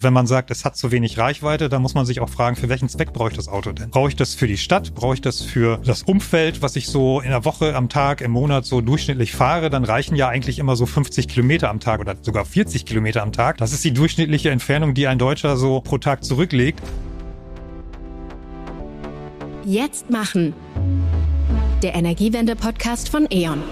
Wenn man sagt, es hat zu wenig Reichweite, dann muss man sich auch fragen, für welchen Zweck brauche ich das Auto denn? Brauche ich das für die Stadt? Brauche ich das für das Umfeld, was ich so in der Woche, am Tag, im Monat so durchschnittlich fahre? Dann reichen ja eigentlich immer so 50 Kilometer am Tag oder sogar 40 Kilometer am Tag. Das ist die durchschnittliche Entfernung, die ein Deutscher so pro Tag zurücklegt. Jetzt machen. Der Energiewende-Podcast von E.ON.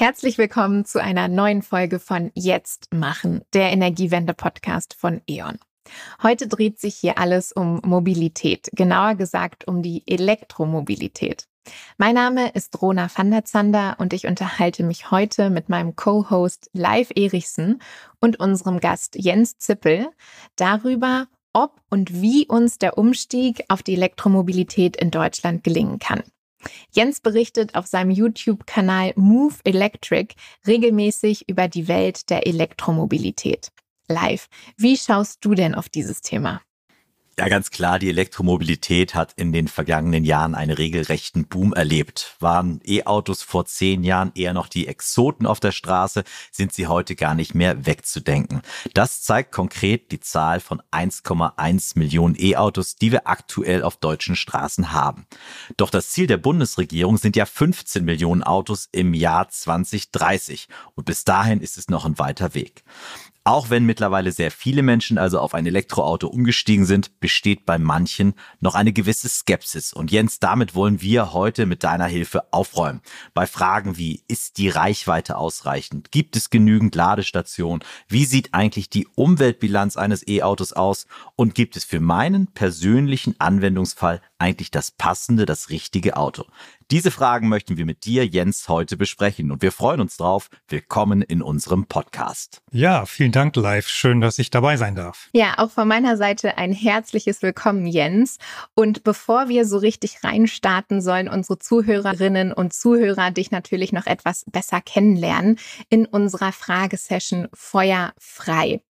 Herzlich willkommen zu einer neuen Folge von Jetzt machen, der Energiewende-Podcast von E.ON. Heute dreht sich hier alles um Mobilität, genauer gesagt um die Elektromobilität. Mein Name ist Rona van der Zander und ich unterhalte mich heute mit meinem Co-Host Live Erichsen und unserem Gast Jens Zippel darüber, ob und wie uns der Umstieg auf die Elektromobilität in Deutschland gelingen kann. Jens berichtet auf seinem YouTube-Kanal Move Electric regelmäßig über die Welt der Elektromobilität. Live, wie schaust du denn auf dieses Thema? Ja, ganz klar, die Elektromobilität hat in den vergangenen Jahren einen regelrechten Boom erlebt. Waren E-Autos vor zehn Jahren eher noch die Exoten auf der Straße, sind sie heute gar nicht mehr wegzudenken. Das zeigt konkret die Zahl von 1,1 Millionen E-Autos, die wir aktuell auf deutschen Straßen haben. Doch das Ziel der Bundesregierung sind ja 15 Millionen Autos im Jahr 2030. Und bis dahin ist es noch ein weiter Weg. Auch wenn mittlerweile sehr viele Menschen also auf ein Elektroauto umgestiegen sind, besteht bei manchen noch eine gewisse Skepsis. Und Jens, damit wollen wir heute mit deiner Hilfe aufräumen. Bei Fragen wie, ist die Reichweite ausreichend? Gibt es genügend Ladestationen? Wie sieht eigentlich die Umweltbilanz eines E-Autos aus? Und gibt es für meinen persönlichen Anwendungsfall eigentlich das passende, das richtige Auto? Diese Fragen möchten wir mit dir, Jens, heute besprechen und wir freuen uns drauf. Willkommen in unserem Podcast. Ja, vielen Dank, Live. Schön, dass ich dabei sein darf. Ja, auch von meiner Seite ein herzliches Willkommen, Jens. Und bevor wir so richtig reinstarten, sollen unsere Zuhörerinnen und Zuhörer dich natürlich noch etwas besser kennenlernen in unserer Fragesession Feuer frei.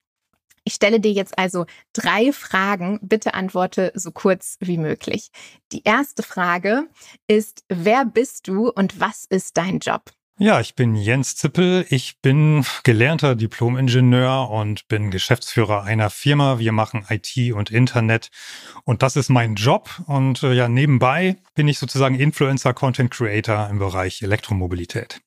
Ich stelle dir jetzt also drei Fragen. Bitte antworte so kurz wie möglich. Die erste Frage ist, wer bist du und was ist dein Job? Ja, ich bin Jens Zippel. Ich bin gelernter Diplom-Ingenieur und bin Geschäftsführer einer Firma. Wir machen IT und Internet und das ist mein Job. Und äh, ja, nebenbei bin ich sozusagen Influencer, Content Creator im Bereich Elektromobilität.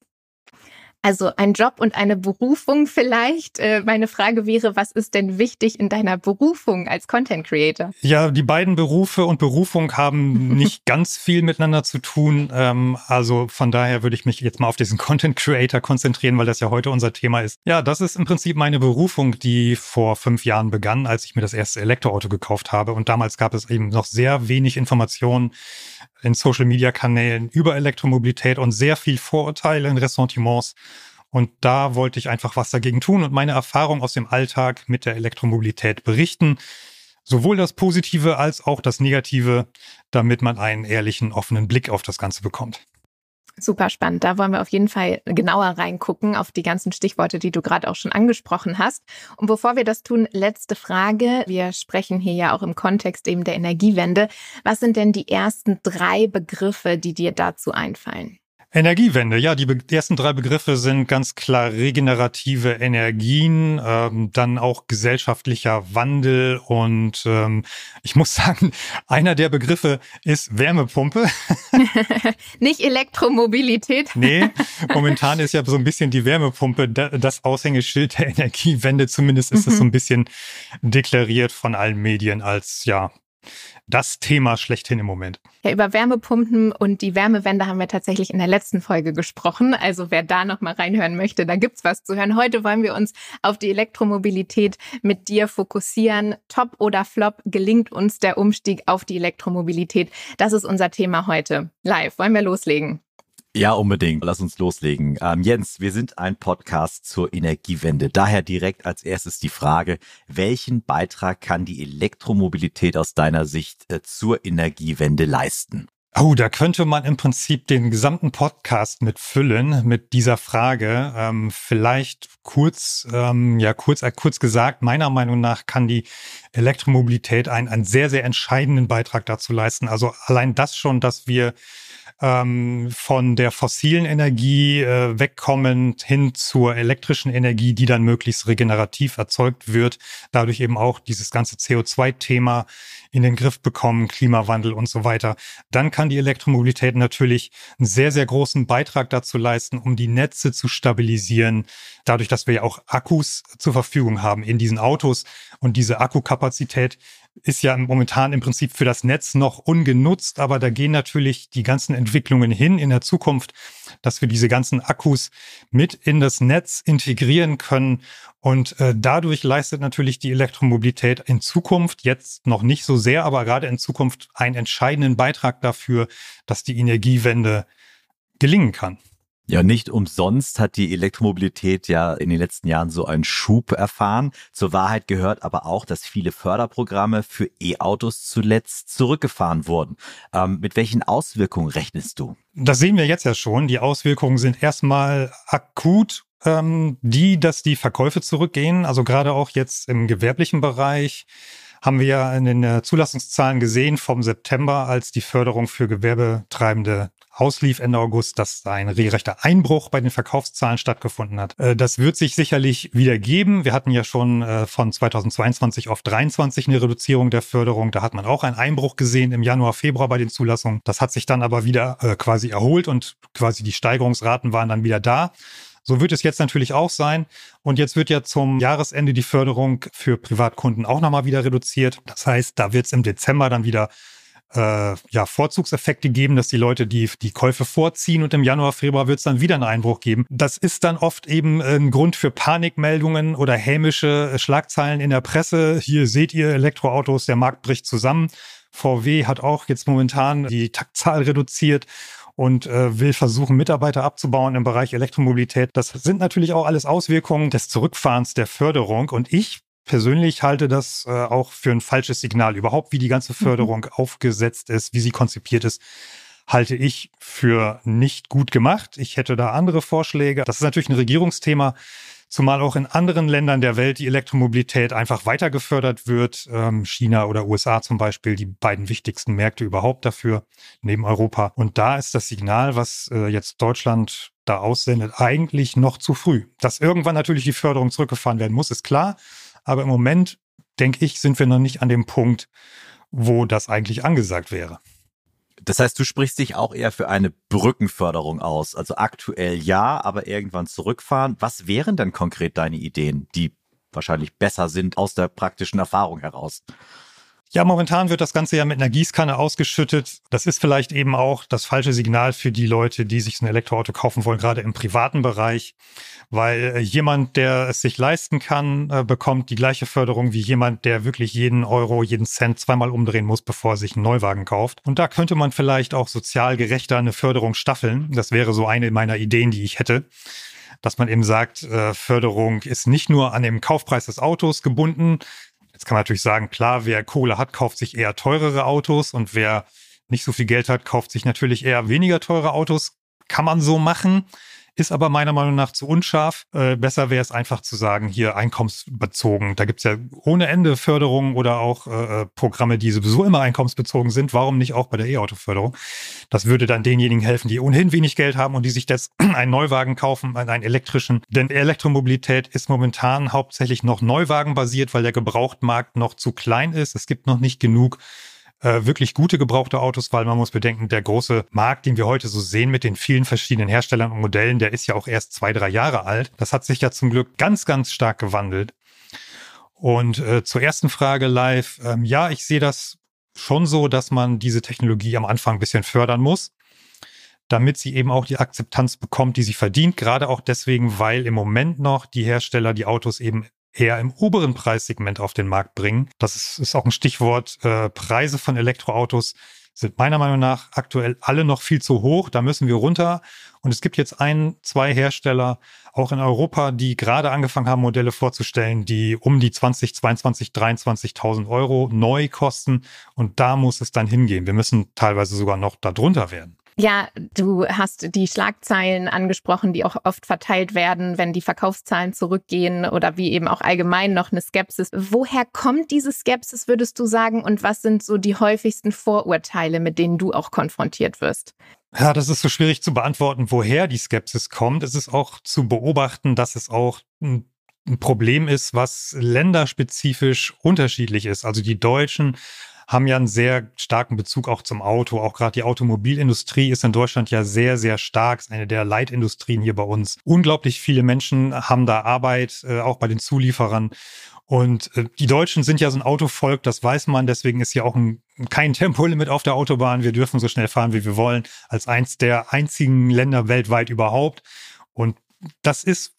Also ein Job und eine Berufung vielleicht. Äh, meine Frage wäre, was ist denn wichtig in deiner Berufung als Content Creator? Ja, die beiden Berufe und Berufung haben nicht ganz viel miteinander zu tun. Ähm, also von daher würde ich mich jetzt mal auf diesen Content Creator konzentrieren, weil das ja heute unser Thema ist. Ja, das ist im Prinzip meine Berufung, die vor fünf Jahren begann, als ich mir das erste Elektroauto gekauft habe. Und damals gab es eben noch sehr wenig Informationen in Social-Media-Kanälen über Elektromobilität und sehr viel Vorurteile in Ressentiments. Und da wollte ich einfach was dagegen tun und meine Erfahrung aus dem Alltag mit der Elektromobilität berichten. Sowohl das Positive als auch das Negative, damit man einen ehrlichen, offenen Blick auf das Ganze bekommt. Super spannend. Da wollen wir auf jeden Fall genauer reingucken auf die ganzen Stichworte, die du gerade auch schon angesprochen hast. Und bevor wir das tun, letzte Frage. Wir sprechen hier ja auch im Kontext eben der Energiewende. Was sind denn die ersten drei Begriffe, die dir dazu einfallen? Energiewende, ja, die, ersten drei Begriffe sind ganz klar regenerative Energien, ähm, dann auch gesellschaftlicher Wandel und ähm, ich muss sagen, einer der Begriffe ist Wärmepumpe. Nicht Elektromobilität. nee, momentan ist ja so ein bisschen die Wärmepumpe das Aushängeschild der Energiewende, zumindest ist es mhm. so ein bisschen deklariert von allen Medien als ja das Thema schlechthin im Moment. Ja, über Wärmepumpen und die Wärmewende haben wir tatsächlich in der letzten Folge gesprochen. Also wer da noch mal reinhören möchte, da gibt's was zu hören. Heute wollen wir uns auf die Elektromobilität mit dir fokussieren. Top oder Flop gelingt uns der Umstieg auf die Elektromobilität? Das ist unser Thema heute. Live, wollen wir loslegen? Ja, unbedingt. Lass uns loslegen. Ähm, Jens, wir sind ein Podcast zur Energiewende. Daher direkt als erstes die Frage, welchen Beitrag kann die Elektromobilität aus deiner Sicht äh, zur Energiewende leisten? Oh, da könnte man im Prinzip den gesamten Podcast mit füllen mit dieser Frage. Ähm, vielleicht kurz, ähm, ja kurz, äh, kurz gesagt, meiner Meinung nach kann die Elektromobilität einen, einen sehr, sehr entscheidenden Beitrag dazu leisten. Also allein das schon, dass wir ähm, von der fossilen Energie äh, wegkommend hin zur elektrischen Energie, die dann möglichst regenerativ erzeugt wird, dadurch eben auch dieses ganze CO2-Thema in den Griff bekommen, Klimawandel und so weiter, dann kann die Elektromobilität natürlich einen sehr, sehr großen Beitrag dazu leisten, um die Netze zu stabilisieren, dadurch, dass wir ja auch Akkus zur Verfügung haben in diesen Autos. Und diese Akkukapazität ist ja momentan im Prinzip für das Netz noch ungenutzt, aber da gehen natürlich die ganzen Entwicklungen hin in der Zukunft, dass wir diese ganzen Akkus mit in das Netz integrieren können. Und äh, dadurch leistet natürlich die Elektromobilität in Zukunft, jetzt noch nicht so sehr, aber gerade in Zukunft einen entscheidenden Beitrag dafür, dass die Energiewende gelingen kann. Ja, nicht umsonst hat die Elektromobilität ja in den letzten Jahren so einen Schub erfahren. Zur Wahrheit gehört aber auch, dass viele Förderprogramme für E-Autos zuletzt zurückgefahren wurden. Ähm, mit welchen Auswirkungen rechnest du? Das sehen wir jetzt ja schon. Die Auswirkungen sind erstmal akut ähm, die, dass die Verkäufe zurückgehen. Also gerade auch jetzt im gewerblichen Bereich haben wir ja in den äh, Zulassungszahlen gesehen vom September, als die Förderung für Gewerbetreibende auslief Ende August, dass ein regelrechter Einbruch bei den Verkaufszahlen stattgefunden hat. Äh, das wird sich sicherlich wieder geben. Wir hatten ja schon äh, von 2022 auf 23 eine Reduzierung der Förderung. Da hat man auch einen Einbruch gesehen im Januar, Februar bei den Zulassungen. Das hat sich dann aber wieder äh, quasi erholt und quasi die Steigerungsraten waren dann wieder da. So wird es jetzt natürlich auch sein. Und jetzt wird ja zum Jahresende die Förderung für Privatkunden auch nochmal wieder reduziert. Das heißt, da wird es im Dezember dann wieder äh, ja, Vorzugseffekte geben, dass die Leute die, die Käufe vorziehen und im Januar, Februar wird es dann wieder einen Einbruch geben. Das ist dann oft eben ein Grund für Panikmeldungen oder hämische Schlagzeilen in der Presse. Hier seht ihr Elektroautos, der Markt bricht zusammen. VW hat auch jetzt momentan die Taktzahl reduziert und äh, will versuchen, Mitarbeiter abzubauen im Bereich Elektromobilität. Das sind natürlich auch alles Auswirkungen des Zurückfahrens der Förderung. Und ich persönlich halte das äh, auch für ein falsches Signal. Überhaupt, wie die ganze mhm. Förderung mhm. aufgesetzt ist, wie sie konzipiert ist, halte ich für nicht gut gemacht. Ich hätte da andere Vorschläge. Das ist natürlich ein Regierungsthema, zumal auch in anderen Ländern der Welt die Elektromobilität einfach weiter gefördert wird. Ähm, China oder USA zum Beispiel, die beiden wichtigsten Märkte überhaupt dafür, neben Europa. Und da ist das Signal, was äh, jetzt Deutschland da aussendet, eigentlich noch zu früh. Dass irgendwann natürlich die Förderung zurückgefahren werden muss, ist klar. Aber im Moment, denke ich, sind wir noch nicht an dem Punkt, wo das eigentlich angesagt wäre. Das heißt, du sprichst dich auch eher für eine Brückenförderung aus. Also aktuell ja, aber irgendwann zurückfahren. Was wären denn konkret deine Ideen, die wahrscheinlich besser sind aus der praktischen Erfahrung heraus? Ja, momentan wird das Ganze ja mit einer Gießkanne ausgeschüttet. Das ist vielleicht eben auch das falsche Signal für die Leute, die sich ein Elektroauto kaufen wollen, gerade im privaten Bereich, weil äh, jemand, der es sich leisten kann, äh, bekommt die gleiche Förderung wie jemand, der wirklich jeden Euro, jeden Cent zweimal umdrehen muss, bevor er sich einen Neuwagen kauft. Und da könnte man vielleicht auch sozial gerechter eine Förderung staffeln. Das wäre so eine meiner Ideen, die ich hätte dass man eben sagt, äh, Förderung ist nicht nur an dem Kaufpreis des Autos gebunden, Jetzt kann man natürlich sagen, klar, wer Kohle hat, kauft sich eher teurere Autos und wer nicht so viel Geld hat, kauft sich natürlich eher weniger teure Autos. Kann man so machen ist aber meiner Meinung nach zu unscharf. Äh, besser wäre es einfach zu sagen, hier einkommensbezogen. Da gibt's ja ohne Ende Förderungen oder auch äh, äh, Programme, die sowieso immer einkommensbezogen sind. Warum nicht auch bei der E-Auto-Förderung? Das würde dann denjenigen helfen, die ohnehin wenig Geld haben und die sich jetzt einen Neuwagen kaufen, einen elektrischen. Denn Elektromobilität ist momentan hauptsächlich noch Neuwagen-basiert, weil der Gebrauchtmarkt noch zu klein ist. Es gibt noch nicht genug äh, wirklich gute gebrauchte Autos, weil man muss bedenken, der große Markt, den wir heute so sehen mit den vielen verschiedenen Herstellern und Modellen, der ist ja auch erst zwei, drei Jahre alt. Das hat sich ja zum Glück ganz, ganz stark gewandelt. Und äh, zur ersten Frage live, ähm, ja, ich sehe das schon so, dass man diese Technologie am Anfang ein bisschen fördern muss, damit sie eben auch die Akzeptanz bekommt, die sie verdient. Gerade auch deswegen, weil im Moment noch die Hersteller die Autos eben eher im oberen Preissegment auf den Markt bringen. Das ist, ist auch ein Stichwort. Äh, Preise von Elektroautos sind meiner Meinung nach aktuell alle noch viel zu hoch. Da müssen wir runter. Und es gibt jetzt ein, zwei Hersteller, auch in Europa, die gerade angefangen haben, Modelle vorzustellen, die um die 20, 22, 23.000 Euro neu kosten. Und da muss es dann hingehen. Wir müssen teilweise sogar noch darunter werden. Ja, du hast die Schlagzeilen angesprochen, die auch oft verteilt werden, wenn die Verkaufszahlen zurückgehen oder wie eben auch allgemein noch eine Skepsis. Woher kommt diese Skepsis, würdest du sagen? Und was sind so die häufigsten Vorurteile, mit denen du auch konfrontiert wirst? Ja, das ist so schwierig zu beantworten, woher die Skepsis kommt. Es ist auch zu beobachten, dass es auch ein Problem ist, was länderspezifisch unterschiedlich ist. Also die Deutschen haben ja einen sehr starken Bezug auch zum Auto. Auch gerade die Automobilindustrie ist in Deutschland ja sehr, sehr stark. Ist eine der Leitindustrien hier bei uns. Unglaublich viele Menschen haben da Arbeit, äh, auch bei den Zulieferern. Und äh, die Deutschen sind ja so ein Autovolk, das weiß man. Deswegen ist hier auch ein, kein Tempolimit auf der Autobahn. Wir dürfen so schnell fahren, wie wir wollen, als eins der einzigen Länder weltweit überhaupt. Und das ist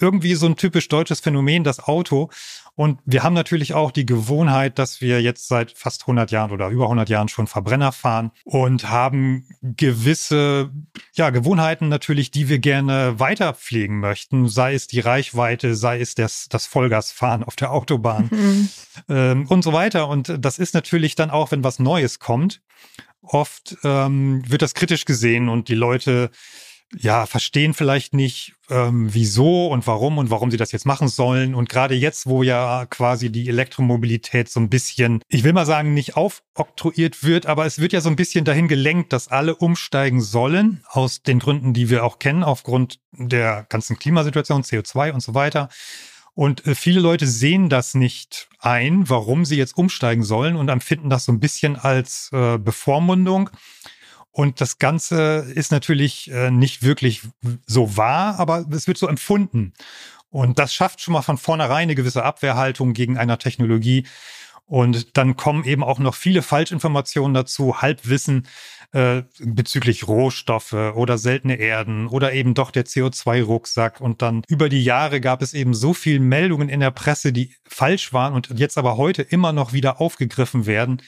irgendwie so ein typisch deutsches Phänomen, das Auto. Und wir haben natürlich auch die Gewohnheit, dass wir jetzt seit fast 100 Jahren oder über 100 Jahren schon Verbrenner fahren und haben gewisse ja, Gewohnheiten natürlich, die wir gerne weiter pflegen möchten, sei es die Reichweite, sei es das, das Vollgasfahren auf der Autobahn mhm. ähm, und so weiter. Und das ist natürlich dann auch, wenn was Neues kommt, oft ähm, wird das kritisch gesehen und die Leute ja, verstehen vielleicht nicht, ähm, wieso und warum und warum sie das jetzt machen sollen. Und gerade jetzt, wo ja quasi die Elektromobilität so ein bisschen, ich will mal sagen, nicht aufoktroyiert wird, aber es wird ja so ein bisschen dahin gelenkt, dass alle umsteigen sollen, aus den Gründen, die wir auch kennen, aufgrund der ganzen Klimasituation, CO2 und so weiter. Und äh, viele Leute sehen das nicht ein, warum sie jetzt umsteigen sollen und empfinden das so ein bisschen als äh, Bevormundung. Und das Ganze ist natürlich äh, nicht wirklich so wahr, aber es wird so empfunden. Und das schafft schon mal von vornherein eine gewisse Abwehrhaltung gegen einer Technologie. Und dann kommen eben auch noch viele Falschinformationen dazu, Halbwissen äh, bezüglich Rohstoffe oder seltene Erden oder eben doch der CO2-Rucksack. Und dann über die Jahre gab es eben so viel Meldungen in der Presse, die falsch waren und jetzt aber heute immer noch wieder aufgegriffen werden,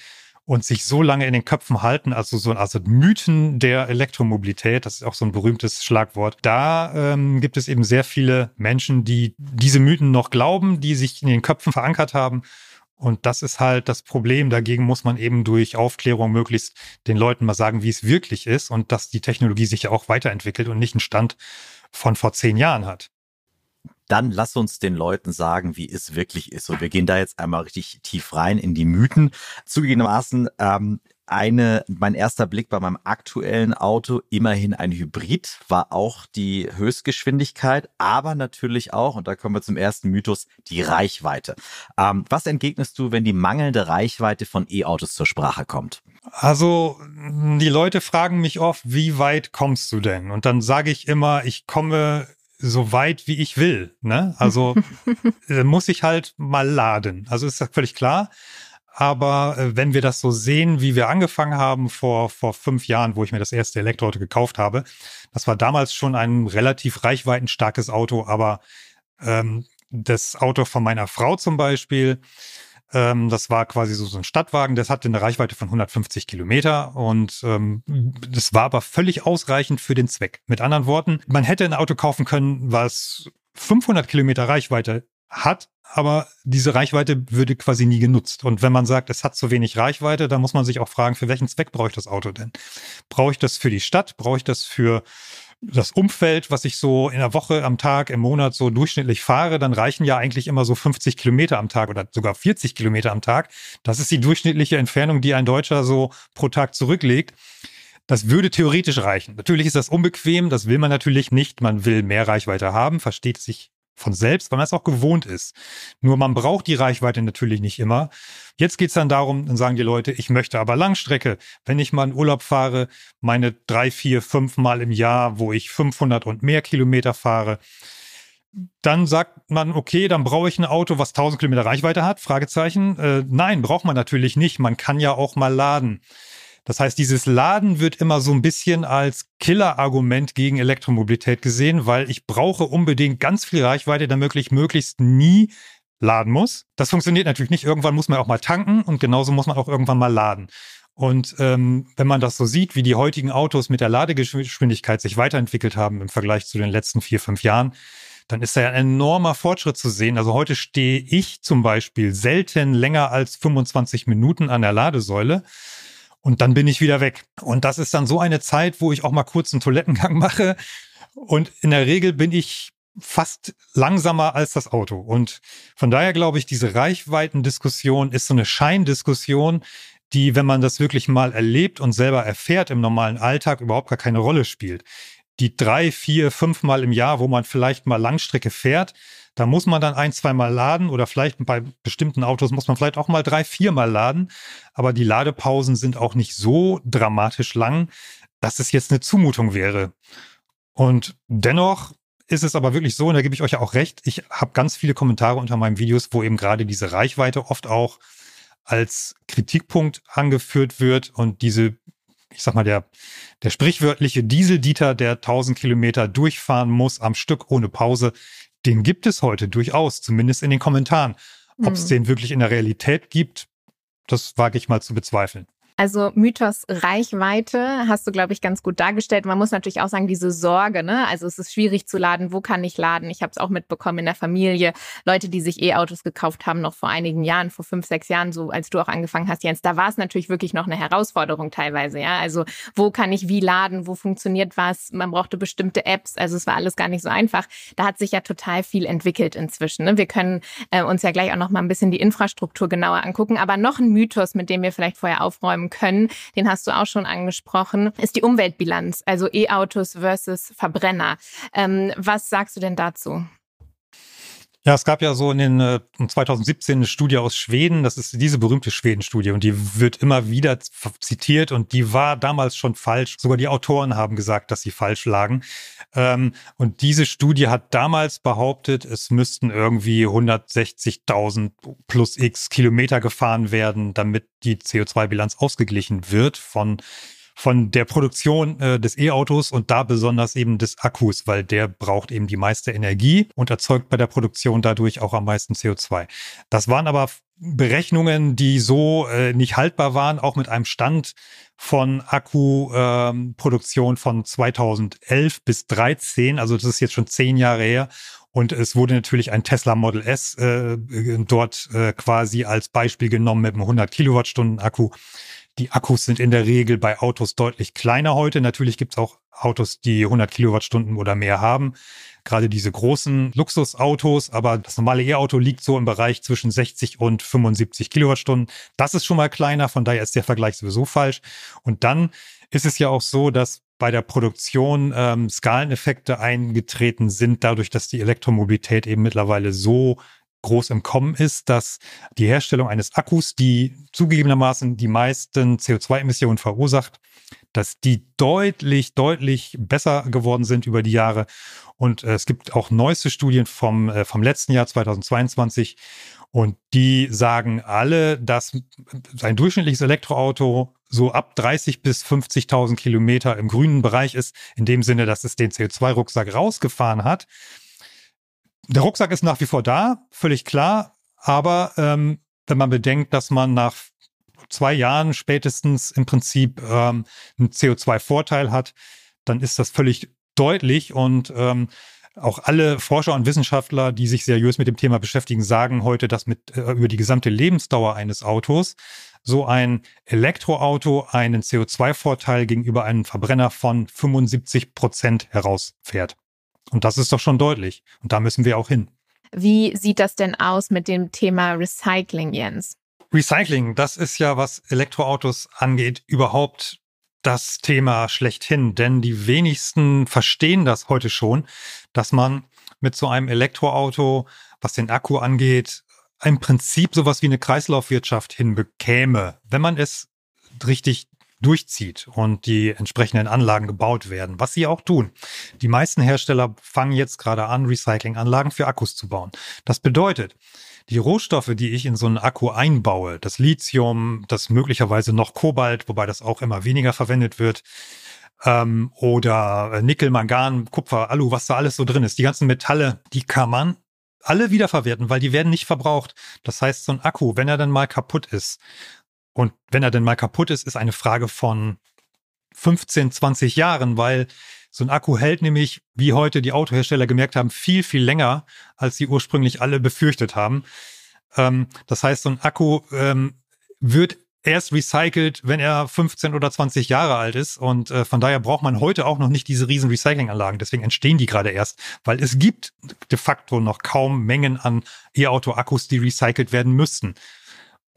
und sich so lange in den Köpfen halten, also so also Mythen der Elektromobilität, das ist auch so ein berühmtes Schlagwort. Da ähm, gibt es eben sehr viele Menschen, die diese Mythen noch glauben, die sich in den Köpfen verankert haben. Und das ist halt das Problem. Dagegen muss man eben durch Aufklärung möglichst den Leuten mal sagen, wie es wirklich ist und dass die Technologie sich ja auch weiterentwickelt und nicht einen Stand von vor zehn Jahren hat dann lass uns den Leuten sagen, wie es wirklich ist. Und wir gehen da jetzt einmal richtig tief rein in die Mythen. Zugegebenermaßen, ähm, eine, mein erster Blick bei meinem aktuellen Auto, immerhin ein Hybrid, war auch die Höchstgeschwindigkeit, aber natürlich auch, und da kommen wir zum ersten Mythos, die Reichweite. Ähm, was entgegnest du, wenn die mangelnde Reichweite von E-Autos zur Sprache kommt? Also, die Leute fragen mich oft, wie weit kommst du denn? Und dann sage ich immer, ich komme so weit wie ich will. Ne? Also äh, muss ich halt mal laden. Also ist das völlig klar. Aber äh, wenn wir das so sehen, wie wir angefangen haben vor, vor fünf Jahren, wo ich mir das erste Elektroauto gekauft habe, das war damals schon ein relativ reichweitenstarkes Auto, aber ähm, das Auto von meiner Frau zum Beispiel, ähm, das war quasi so, so ein Stadtwagen, das hatte eine Reichweite von 150 Kilometer und ähm, das war aber völlig ausreichend für den Zweck. Mit anderen Worten, man hätte ein Auto kaufen können, was 500 Kilometer Reichweite hat, aber diese Reichweite würde quasi nie genutzt. Und wenn man sagt, es hat zu wenig Reichweite, dann muss man sich auch fragen, für welchen Zweck brauche ich das Auto denn? Brauche ich das für die Stadt? Brauche ich das für das Umfeld, was ich so in der Woche, am Tag, im Monat so durchschnittlich fahre, dann reichen ja eigentlich immer so 50 Kilometer am Tag oder sogar 40 Kilometer am Tag. Das ist die durchschnittliche Entfernung, die ein Deutscher so pro Tag zurücklegt. Das würde theoretisch reichen. Natürlich ist das unbequem, das will man natürlich nicht. Man will mehr Reichweite haben, versteht sich von selbst, weil man es auch gewohnt ist. Nur man braucht die Reichweite natürlich nicht immer. Jetzt geht's dann darum, dann sagen die Leute, ich möchte aber Langstrecke. Wenn ich mal in Urlaub fahre, meine drei, vier, fünf Mal im Jahr, wo ich 500 und mehr Kilometer fahre, dann sagt man, okay, dann brauche ich ein Auto, was 1000 Kilometer Reichweite hat? Fragezeichen. Äh, nein, braucht man natürlich nicht. Man kann ja auch mal laden. Das heißt, dieses Laden wird immer so ein bisschen als Killer-Argument gegen Elektromobilität gesehen, weil ich brauche unbedingt ganz viel Reichweite, damit ich möglichst nie laden muss. Das funktioniert natürlich nicht. Irgendwann muss man auch mal tanken und genauso muss man auch irgendwann mal laden. Und ähm, wenn man das so sieht, wie die heutigen Autos mit der Ladegeschwindigkeit sich weiterentwickelt haben im Vergleich zu den letzten vier, fünf Jahren, dann ist da ja ein enormer Fortschritt zu sehen. Also heute stehe ich zum Beispiel selten länger als 25 Minuten an der Ladesäule und dann bin ich wieder weg. Und das ist dann so eine Zeit, wo ich auch mal kurz einen Toilettengang mache. Und in der Regel bin ich fast langsamer als das Auto. Und von daher glaube ich, diese Reichweitendiskussion ist so eine Scheindiskussion, die, wenn man das wirklich mal erlebt und selber erfährt im normalen Alltag, überhaupt gar keine Rolle spielt. Die drei, vier, fünf Mal im Jahr, wo man vielleicht mal Langstrecke fährt, da muss man dann ein, zwei Mal laden oder vielleicht bei bestimmten Autos muss man vielleicht auch mal drei, vier Mal laden. Aber die Ladepausen sind auch nicht so dramatisch lang, dass es jetzt eine Zumutung wäre. Und dennoch ist es aber wirklich so, und da gebe ich euch ja auch recht, ich habe ganz viele Kommentare unter meinen Videos, wo eben gerade diese Reichweite oft auch als Kritikpunkt angeführt wird und diese, ich sag mal, der, der sprichwörtliche Dieseldieter, der 1000 Kilometer durchfahren muss am Stück ohne Pause, den gibt es heute durchaus, zumindest in den Kommentaren. Ob es mhm. den wirklich in der Realität gibt, das wage ich mal zu bezweifeln. Also Mythos Reichweite hast du, glaube ich, ganz gut dargestellt. Man muss natürlich auch sagen, diese Sorge, ne? Also es ist schwierig zu laden, wo kann ich laden? Ich habe es auch mitbekommen in der Familie. Leute, die sich E-Autos gekauft haben, noch vor einigen Jahren, vor fünf, sechs Jahren, so als du auch angefangen hast, Jens, da war es natürlich wirklich noch eine Herausforderung teilweise, ja. Also wo kann ich wie laden, wo funktioniert was? Man brauchte bestimmte Apps, also es war alles gar nicht so einfach. Da hat sich ja total viel entwickelt inzwischen. Ne? Wir können äh, uns ja gleich auch noch mal ein bisschen die Infrastruktur genauer angucken. Aber noch ein Mythos, mit dem wir vielleicht vorher aufräumen können, den hast du auch schon angesprochen, ist die Umweltbilanz, also E-Autos versus Verbrenner. Ähm, was sagst du denn dazu? Ja, es gab ja so in den äh, 2017 eine Studie aus Schweden, das ist diese berühmte Schweden-Studie und die wird immer wieder zitiert und die war damals schon falsch. Sogar die Autoren haben gesagt, dass sie falsch lagen. Ähm, und diese Studie hat damals behauptet, es müssten irgendwie 160.000 plus x Kilometer gefahren werden, damit die CO2-Bilanz ausgeglichen wird von von der Produktion äh, des E-Autos und da besonders eben des Akkus, weil der braucht eben die meiste Energie und erzeugt bei der Produktion dadurch auch am meisten CO2. Das waren aber Berechnungen, die so äh, nicht haltbar waren, auch mit einem Stand von Akkuproduktion ähm, von 2011 bis 13, also das ist jetzt schon zehn Jahre her. Und es wurde natürlich ein Tesla Model S äh, dort äh, quasi als Beispiel genommen mit einem 100 Kilowattstunden Akku. Die Akkus sind in der Regel bei Autos deutlich kleiner heute. Natürlich gibt es auch Autos, die 100 Kilowattstunden oder mehr haben. Gerade diese großen Luxusautos, aber das normale E-Auto liegt so im Bereich zwischen 60 und 75 Kilowattstunden. Das ist schon mal kleiner, von daher ist der Vergleich sowieso falsch. Und dann ist es ja auch so, dass bei der Produktion ähm, Skaleneffekte eingetreten sind, dadurch, dass die Elektromobilität eben mittlerweile so groß im Kommen ist, dass die Herstellung eines Akkus, die zugegebenermaßen die meisten CO2-Emissionen verursacht, dass die deutlich, deutlich besser geworden sind über die Jahre. Und äh, es gibt auch neueste Studien vom, äh, vom letzten Jahr 2022. Und die sagen alle, dass ein durchschnittliches Elektroauto so ab 30 bis 50.000 Kilometer im grünen Bereich ist, in dem Sinne, dass es den CO2-Rucksack rausgefahren hat. Der Rucksack ist nach wie vor da, völlig klar. Aber ähm, wenn man bedenkt, dass man nach zwei Jahren spätestens im Prinzip ähm, einen CO2-Vorteil hat, dann ist das völlig deutlich und ähm, auch alle Forscher und Wissenschaftler, die sich seriös mit dem Thema beschäftigen, sagen heute, dass mit äh, über die gesamte Lebensdauer eines Autos so ein Elektroauto einen CO2-Vorteil gegenüber einem Verbrenner von 75 Prozent herausfährt. Und das ist doch schon deutlich. Und da müssen wir auch hin. Wie sieht das denn aus mit dem Thema Recycling, Jens? Recycling, das ist ja, was Elektroautos angeht, überhaupt das Thema schlechthin. Denn die wenigsten verstehen das heute schon, dass man mit so einem Elektroauto, was den Akku angeht, im Prinzip sowas wie eine Kreislaufwirtschaft hinbekäme, wenn man es richtig durchzieht und die entsprechenden Anlagen gebaut werden, was sie auch tun. Die meisten Hersteller fangen jetzt gerade an, Recyclinganlagen für Akkus zu bauen. Das bedeutet, die Rohstoffe, die ich in so einen Akku einbaue, das Lithium, das möglicherweise noch Kobalt, wobei das auch immer weniger verwendet wird, ähm, oder Nickel, Mangan, Kupfer, Alu, was da alles so drin ist, die ganzen Metalle, die kann man alle wiederverwerten, weil die werden nicht verbraucht. Das heißt, so ein Akku, wenn er dann mal kaputt ist, Und wenn er denn mal kaputt ist, ist eine Frage von 15, 20 Jahren, weil so ein Akku hält nämlich, wie heute die Autohersteller gemerkt haben, viel, viel länger, als sie ursprünglich alle befürchtet haben. Ähm, das heißt, so ein Akku ähm, wird erst recycelt, wenn er 15 oder 20 Jahre alt ist. Und äh, von daher braucht man heute auch noch nicht diese riesen Recyclinganlagen. Deswegen entstehen die gerade erst, weil es gibt de facto noch kaum Mengen an E-Auto-Akkus, die recycelt werden müssten.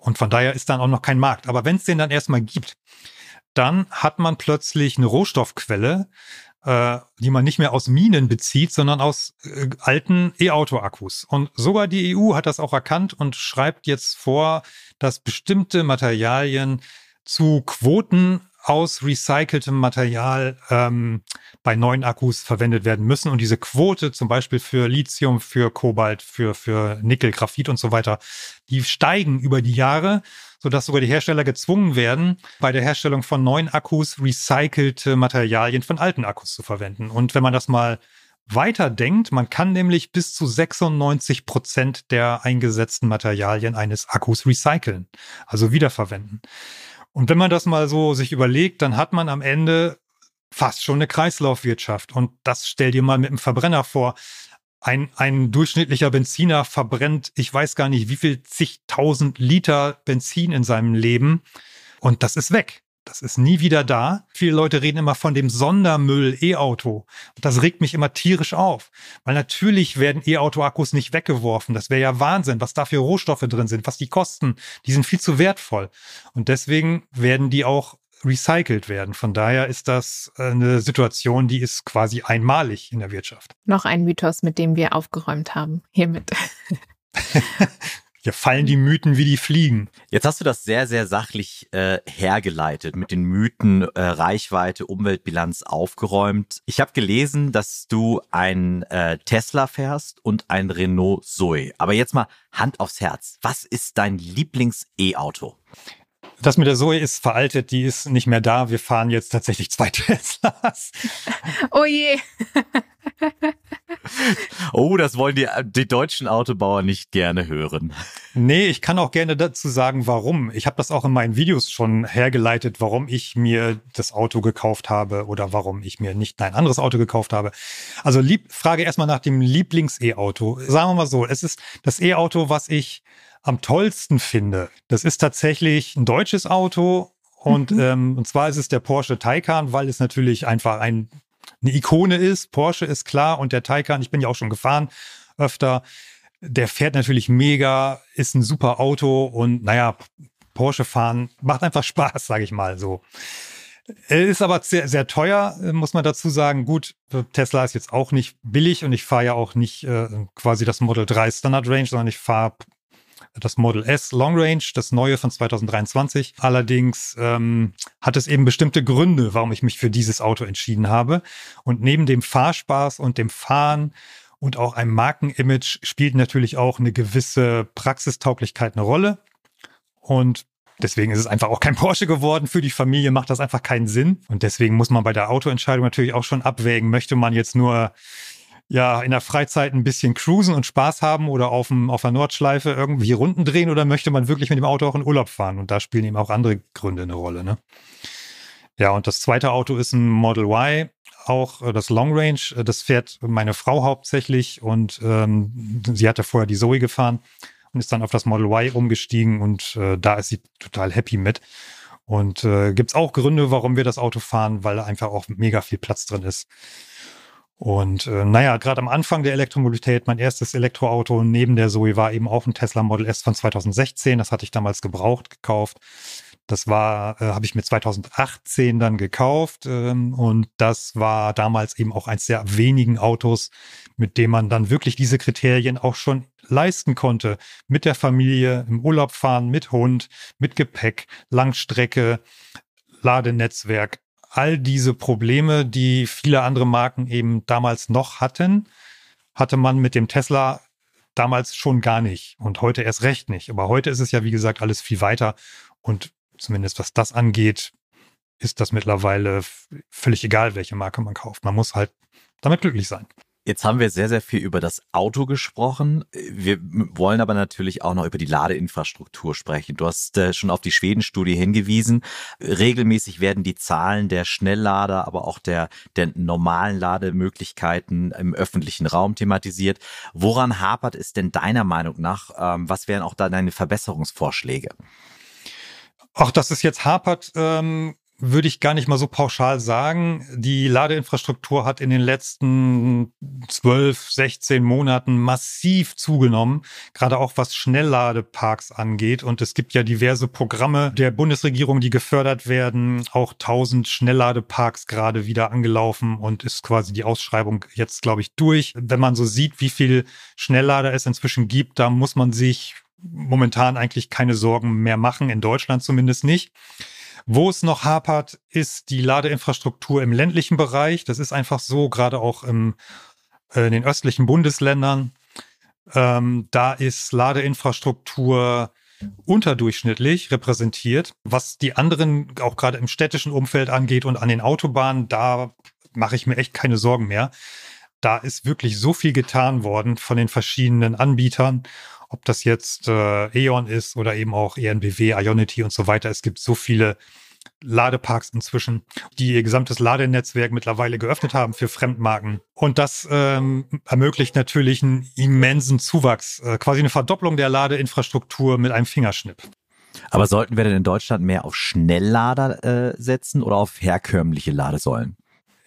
Und von daher ist dann auch noch kein Markt. Aber wenn es den dann erstmal gibt, dann hat man plötzlich eine Rohstoffquelle, äh, die man nicht mehr aus Minen bezieht, sondern aus äh, alten E-Auto-Akkus. Und sogar die EU hat das auch erkannt und schreibt jetzt vor, dass bestimmte Materialien zu Quoten aus recyceltem Material ähm, bei neuen Akkus verwendet werden müssen. Und diese Quote zum Beispiel für Lithium, für Kobalt, für, für Nickel, Graphit und so weiter, die steigen über die Jahre, sodass sogar die Hersteller gezwungen werden, bei der Herstellung von neuen Akkus recycelte Materialien von alten Akkus zu verwenden. Und wenn man das mal weiterdenkt, man kann nämlich bis zu 96 Prozent der eingesetzten Materialien eines Akkus recyceln, also wiederverwenden. Und wenn man das mal so sich überlegt, dann hat man am Ende fast schon eine Kreislaufwirtschaft. Und das stell dir mal mit einem Verbrenner vor. Ein, ein durchschnittlicher Benziner verbrennt, ich weiß gar nicht, wie viel zigtausend Liter Benzin in seinem Leben. Und das ist weg. Das ist nie wieder da. Viele Leute reden immer von dem Sondermüll E-Auto. Das regt mich immer tierisch auf. Weil natürlich werden E-Auto-Akkus nicht weggeworfen. Das wäre ja Wahnsinn, was da für Rohstoffe drin sind, was die kosten. Die sind viel zu wertvoll. Und deswegen werden die auch recycelt werden. Von daher ist das eine Situation, die ist quasi einmalig in der Wirtschaft. Noch ein Mythos, mit dem wir aufgeräumt haben. Hiermit. Hier fallen die Mythen wie die Fliegen. Jetzt hast du das sehr, sehr sachlich äh, hergeleitet, mit den Mythen äh, Reichweite, Umweltbilanz aufgeräumt. Ich habe gelesen, dass du ein äh, Tesla fährst und ein Renault Zoe. Aber jetzt mal Hand aufs Herz. Was ist dein Lieblings-E-Auto? Das mit der Zoe ist veraltet, die ist nicht mehr da. Wir fahren jetzt tatsächlich zwei Teslas. Oh je. oh, das wollen die, die deutschen Autobauer nicht gerne hören. Nee, ich kann auch gerne dazu sagen, warum. Ich habe das auch in meinen Videos schon hergeleitet, warum ich mir das Auto gekauft habe oder warum ich mir nicht ein anderes Auto gekauft habe. Also lieb, frage erstmal nach dem Lieblings-E-Auto. Sagen wir mal so, es ist das E-Auto, was ich am tollsten finde. Das ist tatsächlich ein deutsches Auto und, mhm. ähm, und zwar ist es der Porsche Taycan, weil es natürlich einfach ein eine Ikone ist. Porsche ist klar und der Taycan, ich bin ja auch schon gefahren öfter. Der fährt natürlich mega, ist ein super Auto und naja, Porsche fahren macht einfach Spaß, sage ich mal so. Ist aber sehr, sehr teuer, muss man dazu sagen. Gut, Tesla ist jetzt auch nicht billig und ich fahre ja auch nicht äh, quasi das Model 3 Standard Range, sondern ich fahre das Model S Long Range, das neue von 2023. Allerdings ähm, hat es eben bestimmte Gründe, warum ich mich für dieses Auto entschieden habe. Und neben dem Fahrspaß und dem Fahren und auch einem Markenimage spielt natürlich auch eine gewisse Praxistauglichkeit eine Rolle. Und Deswegen ist es einfach auch kein Porsche geworden. Für die Familie macht das einfach keinen Sinn. Und deswegen muss man bei der Autoentscheidung natürlich auch schon abwägen, möchte man jetzt nur ja in der Freizeit ein bisschen cruisen und Spaß haben oder auf, dem, auf der Nordschleife irgendwie Runden drehen oder möchte man wirklich mit dem Auto auch in Urlaub fahren? Und da spielen eben auch andere Gründe eine Rolle. Ne? Ja, und das zweite Auto ist ein Model Y, auch äh, das Long Range. Äh, das fährt meine Frau hauptsächlich und ähm, sie hatte vorher die Zoe gefahren und ist dann auf das Model Y umgestiegen und äh, da ist sie total happy mit. Und äh, gibt es auch Gründe, warum wir das Auto fahren, weil einfach auch mega viel Platz drin ist. Und äh, naja, gerade am Anfang der Elektromobilität, mein erstes Elektroauto neben der Zoe war eben auch ein Tesla Model S von 2016. Das hatte ich damals gebraucht gekauft. Das war, äh, habe ich mir 2018 dann gekauft ähm, und das war damals eben auch eins der wenigen Autos, mit dem man dann wirklich diese Kriterien auch schon leisten konnte. Mit der Familie im Urlaub fahren, mit Hund, mit Gepäck, Langstrecke, Ladenetzwerk, all diese Probleme, die viele andere Marken eben damals noch hatten, hatte man mit dem Tesla damals schon gar nicht und heute erst recht nicht. Aber heute ist es ja, wie gesagt, alles viel weiter und zumindest was das angeht, ist das mittlerweile völlig egal, welche Marke man kauft. Man muss halt damit glücklich sein. Jetzt haben wir sehr, sehr viel über das Auto gesprochen. Wir wollen aber natürlich auch noch über die Ladeinfrastruktur sprechen. Du hast äh, schon auf die Schweden-Studie hingewiesen. Regelmäßig werden die Zahlen der Schnelllader, aber auch der, der normalen Lademöglichkeiten im öffentlichen Raum thematisiert. Woran hapert es denn deiner Meinung nach? Ähm, was wären auch da deine Verbesserungsvorschläge? Auch dass es jetzt hapert, ähm, würde ich gar nicht mal so pauschal sagen. Die Ladeinfrastruktur hat in den letzten 12, 16 Monaten massiv zugenommen, gerade auch was Schnellladeparks angeht. Und es gibt ja diverse Programme der Bundesregierung, die gefördert werden. Auch 1000 Schnellladeparks gerade wieder angelaufen und ist quasi die Ausschreibung jetzt, glaube ich, durch. Wenn man so sieht, wie viel Schnelllader es inzwischen gibt, da muss man sich momentan eigentlich keine Sorgen mehr machen, in Deutschland zumindest nicht. Wo es noch hapert, ist die Ladeinfrastruktur im ländlichen Bereich. Das ist einfach so, gerade auch im, äh, in den östlichen Bundesländern. Ähm, da ist Ladeinfrastruktur unterdurchschnittlich repräsentiert. Was die anderen, auch gerade im städtischen Umfeld angeht und an den Autobahnen, da mache ich mir echt keine Sorgen mehr. Da ist wirklich so viel getan worden von den verschiedenen Anbietern ob das jetzt äh, E.ON ist oder eben auch ENBW, Ionity und so weiter. Es gibt so viele Ladeparks inzwischen, die ihr gesamtes Ladenetzwerk mittlerweile geöffnet haben für Fremdmarken. Und das ähm, ermöglicht natürlich einen immensen Zuwachs, äh, quasi eine Verdopplung der Ladeinfrastruktur mit einem Fingerschnipp. Aber sollten wir denn in Deutschland mehr auf Schnelllader äh, setzen oder auf herkömmliche Ladesäulen?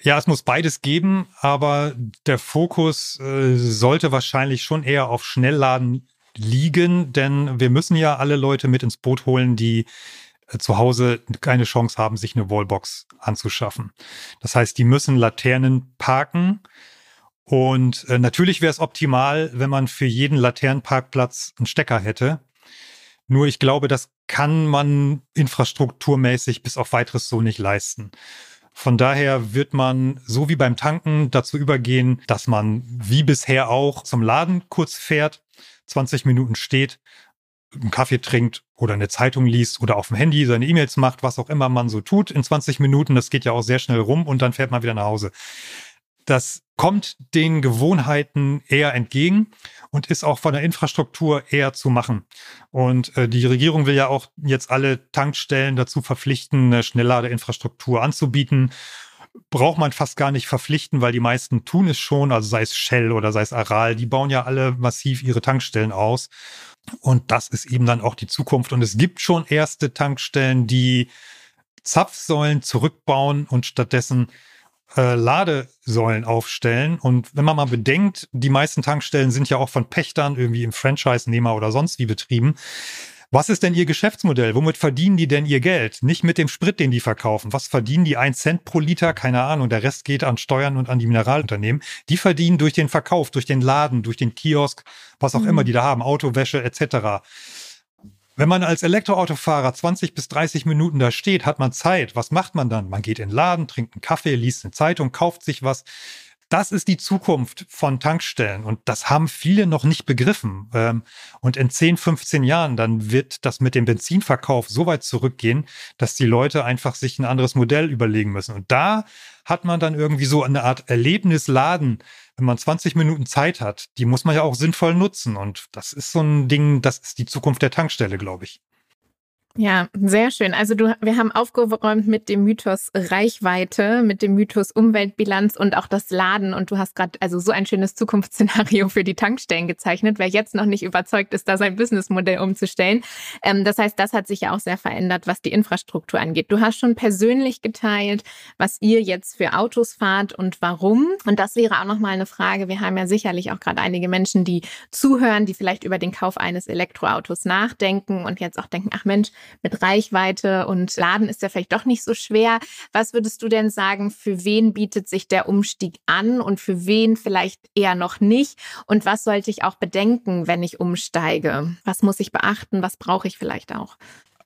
Ja, es muss beides geben, aber der Fokus äh, sollte wahrscheinlich schon eher auf Schnellladen liegen, denn wir müssen ja alle Leute mit ins Boot holen, die äh, zu Hause keine Chance haben, sich eine Wallbox anzuschaffen. Das heißt, die müssen Laternen parken. Und äh, natürlich wäre es optimal, wenn man für jeden Laternenparkplatz einen Stecker hätte. Nur ich glaube, das kann man infrastrukturmäßig bis auf weiteres so nicht leisten. Von daher wird man, so wie beim Tanken, dazu übergehen, dass man wie bisher auch zum Laden kurz fährt, 20 Minuten steht, einen Kaffee trinkt oder eine Zeitung liest oder auf dem Handy seine E-Mails macht, was auch immer man so tut in 20 Minuten. Das geht ja auch sehr schnell rum und dann fährt man wieder nach Hause. Das kommt den Gewohnheiten eher entgegen und ist auch von der Infrastruktur eher zu machen. Und äh, die Regierung will ja auch jetzt alle Tankstellen dazu verpflichten, eine Schnellladeinfrastruktur anzubieten braucht man fast gar nicht verpflichten, weil die meisten tun es schon, also sei es Shell oder sei es Aral, die bauen ja alle massiv ihre Tankstellen aus. Und das ist eben dann auch die Zukunft. Und es gibt schon erste Tankstellen, die Zapfsäulen zurückbauen und stattdessen äh, Ladesäulen aufstellen. Und wenn man mal bedenkt, die meisten Tankstellen sind ja auch von Pächtern irgendwie im Franchise-Nehmer oder sonst wie betrieben. Was ist denn Ihr Geschäftsmodell? Womit verdienen die denn ihr Geld? Nicht mit dem Sprit, den die verkaufen. Was verdienen die? Ein Cent pro Liter? Keine Ahnung. Der Rest geht an Steuern und an die Mineralunternehmen. Die verdienen durch den Verkauf, durch den Laden, durch den Kiosk, was auch mhm. immer die da haben, Autowäsche etc. Wenn man als Elektroautofahrer 20 bis 30 Minuten da steht, hat man Zeit. Was macht man dann? Man geht in den Laden, trinkt einen Kaffee, liest eine Zeitung, kauft sich was. Das ist die Zukunft von Tankstellen und das haben viele noch nicht begriffen. Ähm, und in 10, 15 Jahren, dann wird das mit dem Benzinverkauf so weit zurückgehen, dass die Leute einfach sich ein anderes Modell überlegen müssen. Und da hat man dann irgendwie so eine Art Erlebnisladen, wenn man 20 Minuten Zeit hat, die muss man ja auch sinnvoll nutzen. Und das ist so ein Ding, das ist die Zukunft der Tankstelle, glaube ich. Ja, sehr schön. Also du, wir haben aufgeräumt mit dem Mythos Reichweite, mit dem Mythos Umweltbilanz und auch das Laden. Und du hast gerade also so ein schönes Zukunftsszenario für die Tankstellen gezeichnet, wer jetzt noch nicht überzeugt ist, da sein Businessmodell umzustellen. Ähm, das heißt, das hat sich ja auch sehr verändert, was die Infrastruktur angeht. Du hast schon persönlich geteilt, was ihr jetzt für Autos fahrt und warum. Und das wäre auch nochmal eine Frage. Wir haben ja sicherlich auch gerade einige Menschen, die zuhören, die vielleicht über den Kauf eines Elektroautos nachdenken und jetzt auch denken, ach Mensch, mit Reichweite und Laden ist ja vielleicht doch nicht so schwer. Was würdest du denn sagen, für wen bietet sich der Umstieg an und für wen vielleicht eher noch nicht? Und was sollte ich auch bedenken, wenn ich umsteige? Was muss ich beachten? Was brauche ich vielleicht auch?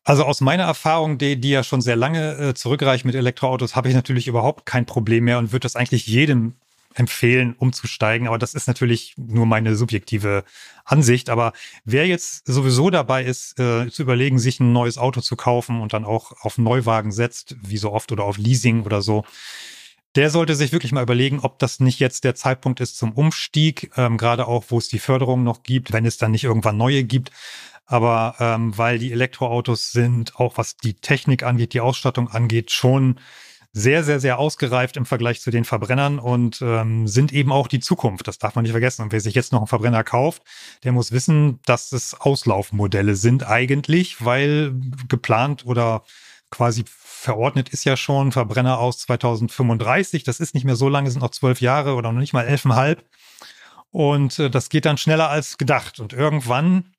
Also aus meiner Erfahrung, die, die ja schon sehr lange äh, zurückreicht mit Elektroautos, habe ich natürlich überhaupt kein Problem mehr und würde das eigentlich jedem empfehlen, umzusteigen. Aber das ist natürlich nur meine subjektive Ansicht. Aber wer jetzt sowieso dabei ist, äh, zu überlegen, sich ein neues Auto zu kaufen und dann auch auf Neuwagen setzt, wie so oft, oder auf Leasing oder so, der sollte sich wirklich mal überlegen, ob das nicht jetzt der Zeitpunkt ist zum Umstieg, ähm, gerade auch, wo es die Förderung noch gibt, wenn es dann nicht irgendwann neue gibt. Aber ähm, weil die Elektroautos sind, auch was die Technik angeht, die Ausstattung angeht, schon sehr, sehr, sehr ausgereift im Vergleich zu den Verbrennern und ähm, sind eben auch die Zukunft. Das darf man nicht vergessen. Und wer sich jetzt noch einen Verbrenner kauft, der muss wissen, dass es Auslaufmodelle sind eigentlich, weil geplant oder quasi verordnet ist ja schon Verbrenner aus 2035. Das ist nicht mehr so lange, sind noch zwölf Jahre oder noch nicht mal elfeinhalb. Und äh, das geht dann schneller als gedacht. Und irgendwann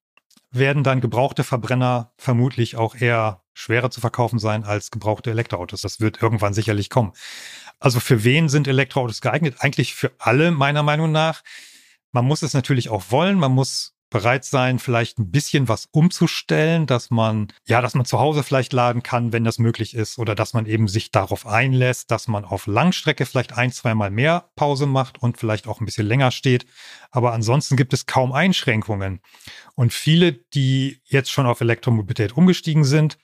werden dann gebrauchte Verbrenner vermutlich auch eher schwerer zu verkaufen sein als gebrauchte Elektroautos. Das wird irgendwann sicherlich kommen. Also für wen sind Elektroautos geeignet? Eigentlich für alle, meiner Meinung nach. Man muss es natürlich auch wollen. Man muss bereit sein, vielleicht ein bisschen was umzustellen, dass man, ja, dass man zu Hause vielleicht laden kann, wenn das möglich ist, oder dass man eben sich darauf einlässt, dass man auf Langstrecke vielleicht ein, zweimal mehr Pause macht und vielleicht auch ein bisschen länger steht. Aber ansonsten gibt es kaum Einschränkungen. Und viele, die jetzt schon auf Elektromobilität umgestiegen sind,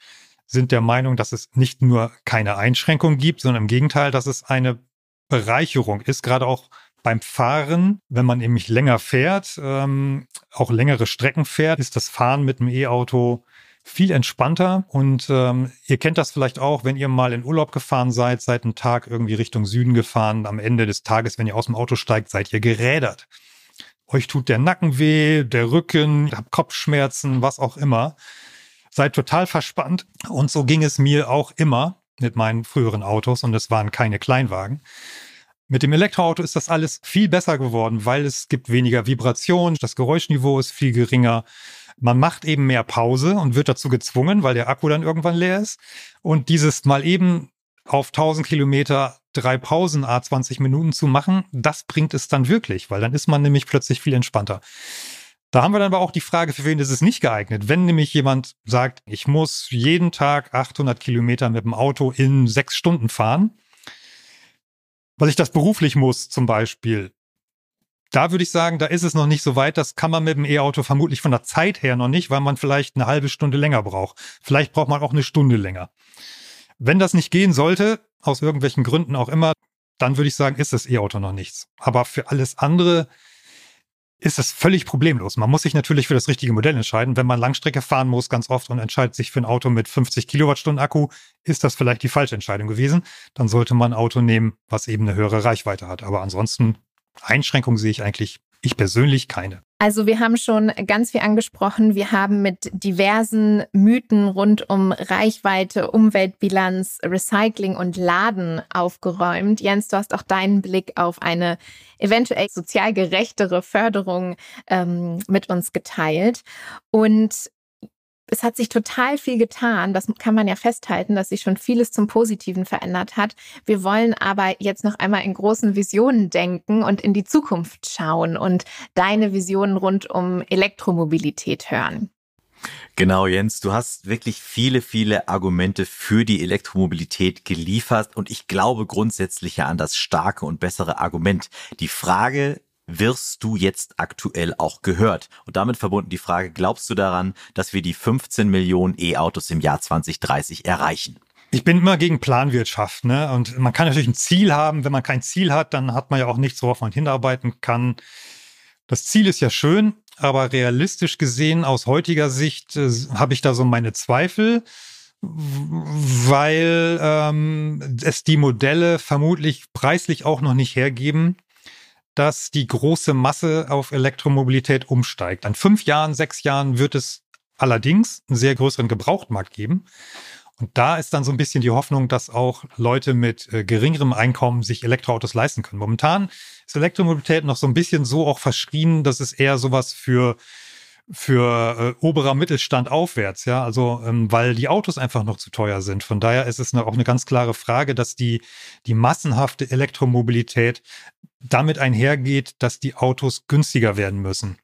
sind der Meinung, dass es nicht nur keine Einschränkung gibt, sondern im Gegenteil, dass es eine Bereicherung ist, gerade auch beim Fahren, wenn man nämlich länger fährt, ähm, auch längere Strecken fährt, ist das Fahren mit dem E-Auto viel entspannter. Und ähm, ihr kennt das vielleicht auch, wenn ihr mal in Urlaub gefahren seid, seid einen Tag irgendwie Richtung Süden gefahren. Am Ende des Tages, wenn ihr aus dem Auto steigt, seid ihr gerädert. Euch tut der Nacken weh, der Rücken, habt Kopfschmerzen, was auch immer. Seid total verspannt. Und so ging es mir auch immer mit meinen früheren Autos und es waren keine Kleinwagen. Mit dem Elektroauto ist das alles viel besser geworden, weil es gibt weniger Vibration, das Geräuschniveau ist viel geringer. Man macht eben mehr Pause und wird dazu gezwungen, weil der Akku dann irgendwann leer ist. Und dieses mal eben auf 1000 Kilometer drei Pausen a 20 Minuten zu machen, das bringt es dann wirklich, weil dann ist man nämlich plötzlich viel entspannter. Da haben wir dann aber auch die Frage, für wen ist es nicht geeignet? Wenn nämlich jemand sagt, ich muss jeden Tag 800 Kilometer mit dem Auto in sechs Stunden fahren, weil ich das beruflich muss zum Beispiel, da würde ich sagen, da ist es noch nicht so weit. Das kann man mit dem E-Auto vermutlich von der Zeit her noch nicht, weil man vielleicht eine halbe Stunde länger braucht. Vielleicht braucht man auch eine Stunde länger. Wenn das nicht gehen sollte, aus irgendwelchen Gründen auch immer, dann würde ich sagen, ist das E-Auto noch nichts. Aber für alles andere ist es völlig problemlos. Man muss sich natürlich für das richtige Modell entscheiden. Wenn man Langstrecke fahren muss, ganz oft und entscheidet sich für ein Auto mit 50 Kilowattstunden Akku, ist das vielleicht die falsche Entscheidung gewesen. Dann sollte man ein Auto nehmen, was eben eine höhere Reichweite hat. Aber ansonsten Einschränkungen sehe ich eigentlich ich persönlich keine. Also wir haben schon ganz viel angesprochen. Wir haben mit diversen Mythen rund um Reichweite, Umweltbilanz, Recycling und Laden aufgeräumt. Jens, du hast auch deinen Blick auf eine eventuell sozial gerechtere Förderung ähm, mit uns geteilt. Und es hat sich total viel getan. Das kann man ja festhalten, dass sich schon vieles zum Positiven verändert hat. Wir wollen aber jetzt noch einmal in großen Visionen denken und in die Zukunft schauen und deine Visionen rund um Elektromobilität hören. Genau, Jens, du hast wirklich viele, viele Argumente für die Elektromobilität geliefert und ich glaube grundsätzlich ja an das starke und bessere Argument. Die Frage wirst du jetzt aktuell auch gehört? Und damit verbunden die Frage, glaubst du daran, dass wir die 15 Millionen E-Autos im Jahr 2030 erreichen? Ich bin immer gegen Planwirtschaft, ne? Und man kann natürlich ein Ziel haben. Wenn man kein Ziel hat, dann hat man ja auch nichts, worauf man hinarbeiten kann. Das Ziel ist ja schön, aber realistisch gesehen, aus heutiger Sicht, äh, habe ich da so meine Zweifel, weil ähm, es die Modelle vermutlich preislich auch noch nicht hergeben, dass die große Masse auf Elektromobilität umsteigt. An fünf Jahren, sechs Jahren wird es allerdings einen sehr größeren Gebrauchtmarkt geben. Und da ist dann so ein bisschen die Hoffnung, dass auch Leute mit äh, geringerem Einkommen sich Elektroautos leisten können. Momentan ist Elektromobilität noch so ein bisschen so auch verschrien, dass es eher sowas für für äh, oberer Mittelstand aufwärts, ja, also ähm, weil die Autos einfach noch zu teuer sind. Von daher ist es eine, auch eine ganz klare Frage, dass die die massenhafte Elektromobilität damit einhergeht, dass die Autos günstiger werden müssen.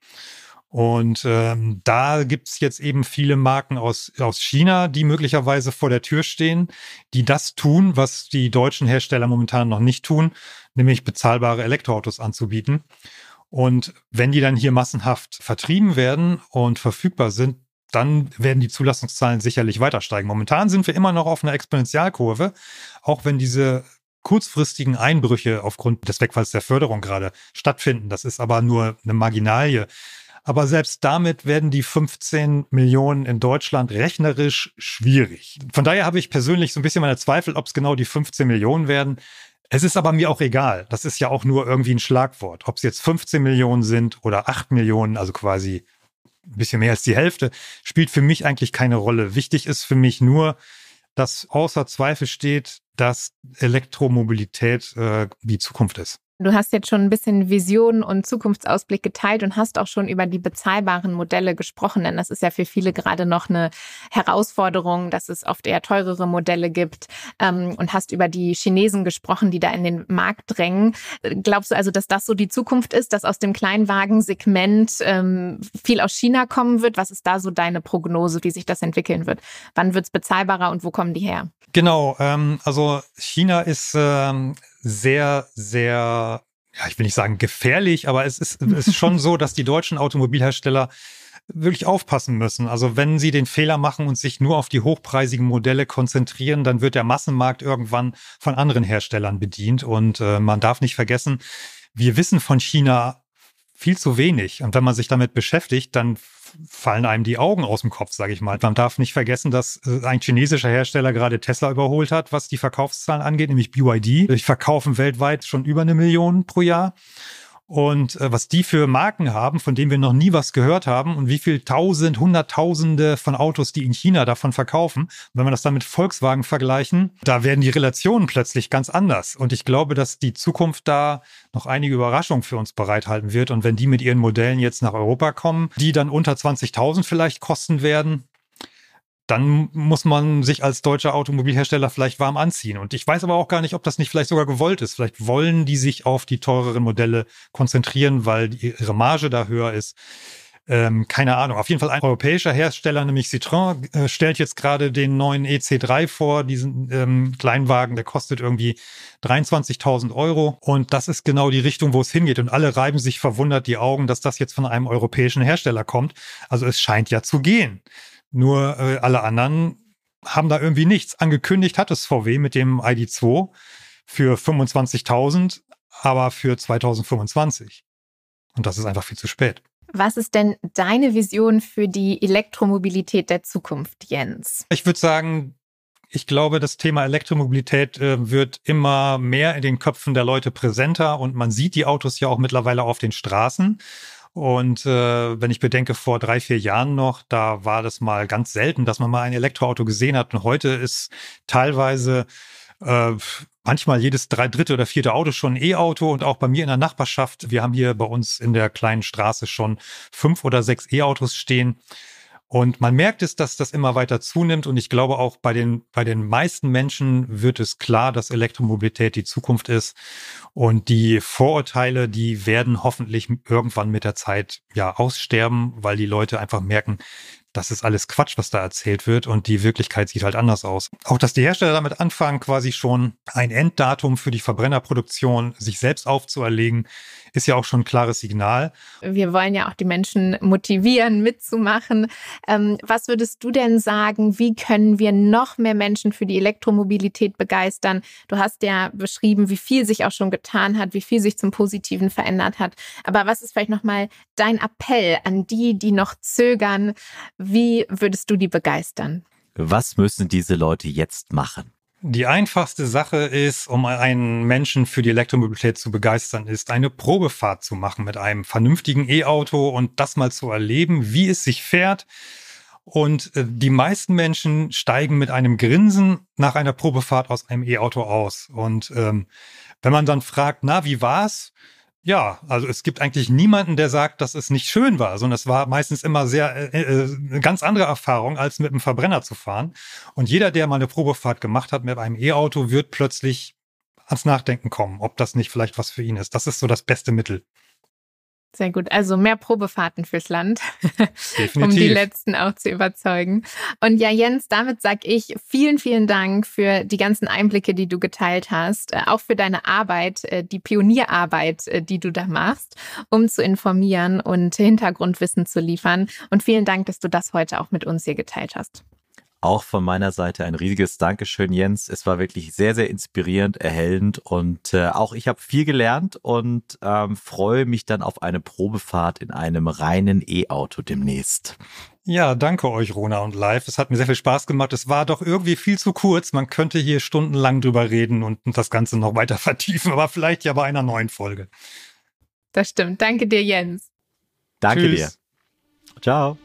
Und ähm, da gibt's jetzt eben viele Marken aus, aus China, die möglicherweise vor der Tür stehen, die das tun, was die deutschen Hersteller momentan noch nicht tun, nämlich bezahlbare Elektroautos anzubieten. Und wenn die dann hier massenhaft vertrieben werden und verfügbar sind, dann werden die Zulassungszahlen sicherlich weiter steigen. Momentan sind wir immer noch auf einer Exponentialkurve, auch wenn diese kurzfristigen Einbrüche aufgrund des Wegfalls der Förderung gerade stattfinden. Das ist aber nur eine Marginalie. Aber selbst damit werden die 15 Millionen in Deutschland rechnerisch schwierig. Von daher habe ich persönlich so ein bisschen meine Zweifel, ob es genau die 15 Millionen werden. Es ist aber mir auch egal. Das ist ja auch nur irgendwie ein Schlagwort. Ob es jetzt 15 Millionen sind oder 8 Millionen, also quasi ein bisschen mehr als die Hälfte, spielt für mich eigentlich keine Rolle. Wichtig ist für mich nur, dass außer Zweifel steht, dass Elektromobilität äh, die Zukunft ist. Du hast jetzt schon ein bisschen Vision und Zukunftsausblick geteilt und hast auch schon über die bezahlbaren Modelle gesprochen, denn das ist ja für viele gerade noch eine Herausforderung, dass es oft eher teurere Modelle gibt ähm, und hast über die Chinesen gesprochen, die da in den Markt drängen. Glaubst du also, dass das so die Zukunft ist, dass aus dem Kleinwagensegment ähm, viel aus China kommen wird? Was ist da so deine Prognose, wie sich das entwickeln wird? Wann wird es bezahlbarer und wo kommen die her? Genau, ähm, also China ist ähm, sehr, sehr, ja, ich will nicht sagen gefährlich, aber es ist, es ist schon so, dass die deutschen Automobilhersteller wirklich aufpassen müssen. Also wenn sie den Fehler machen und sich nur auf die hochpreisigen Modelle konzentrieren, dann wird der Massenmarkt irgendwann von anderen Herstellern bedient. Und äh, man darf nicht vergessen, wir wissen von China viel zu wenig. Und wenn man sich damit beschäftigt, dann fallen einem die Augen aus dem Kopf, sage ich mal. Man darf nicht vergessen, dass äh, ein chinesischer Hersteller gerade Tesla überholt hat, was die Verkaufszahlen angeht, nämlich BYD. Die verkaufen weltweit schon über eine Million pro Jahr. Und äh, was die für Marken haben, von denen wir noch nie was gehört haben und wie viel tausend, hunderttausende von Autos, die in China davon verkaufen. wenn wir das dann mit Volkswagen vergleichen, da werden die Relationen plötzlich ganz anders. Und ich glaube, dass die Zukunft da noch einige Überraschungen für uns bereithalten wird. Und wenn die mit ihren Modellen jetzt nach Europa kommen, die dann unter 20.000 vielleicht kosten werden, dann muss man sich als deutscher Automobilhersteller vielleicht warm anziehen. Und ich weiß aber auch gar nicht, ob das nicht vielleicht sogar gewollt ist. Vielleicht wollen die sich auf die teureren Modelle konzentrieren, weil ihre Marge da höher ist. Ähm, keine Ahnung. Auf jeden Fall ein europäischer Hersteller, nämlich Citroën, äh, stellt jetzt gerade den neuen EC3 vor, diesen ähm, Kleinwagen, der kostet irgendwie 23.000 Euro. Und das ist genau die Richtung, wo es hingeht. Und alle reiben sich verwundert die Augen, dass das jetzt von einem europäischen Hersteller kommt. Also es scheint ja zu gehen. Nur äh, alle anderen haben da irgendwie nichts. Angekündigt hat es VW mit dem ID2 für 25.000, aber für 2025. Und das ist einfach viel zu spät. Was ist denn deine Vision für die Elektromobilität der Zukunft, Jens? Ich würde sagen, ich glaube, das Thema Elektromobilität äh, wird immer mehr in den Köpfen der Leute präsenter und man sieht die Autos ja auch mittlerweile auf den Straßen. Und äh, wenn ich bedenke, vor drei, vier Jahren noch, da war das mal ganz selten, dass man mal ein Elektroauto gesehen hat. Und heute ist teilweise äh, manchmal jedes drei, dritte oder vierte Auto schon ein E-Auto und auch bei mir in der Nachbarschaft. Wir haben hier bei uns in der kleinen Straße schon fünf oder sechs E-Autos stehen. Und man merkt es, dass das immer weiter zunimmt. Und ich glaube auch bei den, bei den meisten Menschen wird es klar, dass Elektromobilität die Zukunft ist. Und die Vorurteile, die werden hoffentlich irgendwann mit der Zeit ja aussterben, weil die Leute einfach merken, das ist alles Quatsch, was da erzählt wird und die Wirklichkeit sieht halt anders aus. Auch dass die Hersteller damit anfangen, quasi schon ein Enddatum für die Verbrennerproduktion sich selbst aufzuerlegen, ist ja auch schon ein klares Signal. Wir wollen ja auch die Menschen motivieren, mitzumachen. Ähm, was würdest du denn sagen, wie können wir noch mehr Menschen für die Elektromobilität begeistern? Du hast ja beschrieben, wie viel sich auch schon getan hat, wie viel sich zum Positiven verändert hat. Aber was ist vielleicht nochmal dein Appell an die, die noch zögern? Wie würdest du die begeistern? Was müssen diese Leute jetzt machen? Die einfachste Sache ist, um einen Menschen für die Elektromobilität zu begeistern, ist eine Probefahrt zu machen mit einem vernünftigen E-Auto und das mal zu erleben, wie es sich fährt. Und äh, die meisten Menschen steigen mit einem Grinsen nach einer Probefahrt aus einem E-Auto aus. Und ähm, wenn man dann fragt, na, wie war's? Ja, also es gibt eigentlich niemanden, der sagt, dass es nicht schön war, sondern es war meistens immer sehr äh, äh, eine ganz andere Erfahrung, als mit einem Verbrenner zu fahren. Und jeder, der mal eine Probefahrt gemacht hat mit einem E-Auto, wird plötzlich ans Nachdenken kommen, ob das nicht vielleicht was für ihn ist. Das ist so das beste Mittel. Sehr gut. Also mehr Probefahrten fürs Land, um die letzten auch zu überzeugen. Und ja, Jens, damit sage ich vielen, vielen Dank für die ganzen Einblicke, die du geteilt hast, äh, auch für deine Arbeit, äh, die Pionierarbeit, äh, die du da machst, um zu informieren und Hintergrundwissen zu liefern. Und vielen Dank, dass du das heute auch mit uns hier geteilt hast. Auch von meiner Seite ein riesiges Dankeschön, Jens. Es war wirklich sehr, sehr inspirierend, erhellend und äh, auch ich habe viel gelernt und ähm, freue mich dann auf eine Probefahrt in einem reinen E-Auto demnächst. Ja, danke euch, Rona und Live. Es hat mir sehr viel Spaß gemacht. Es war doch irgendwie viel zu kurz. Man könnte hier stundenlang drüber reden und das Ganze noch weiter vertiefen, aber vielleicht ja bei einer neuen Folge. Das stimmt. Danke dir, Jens. Danke Tschüss. dir. Ciao.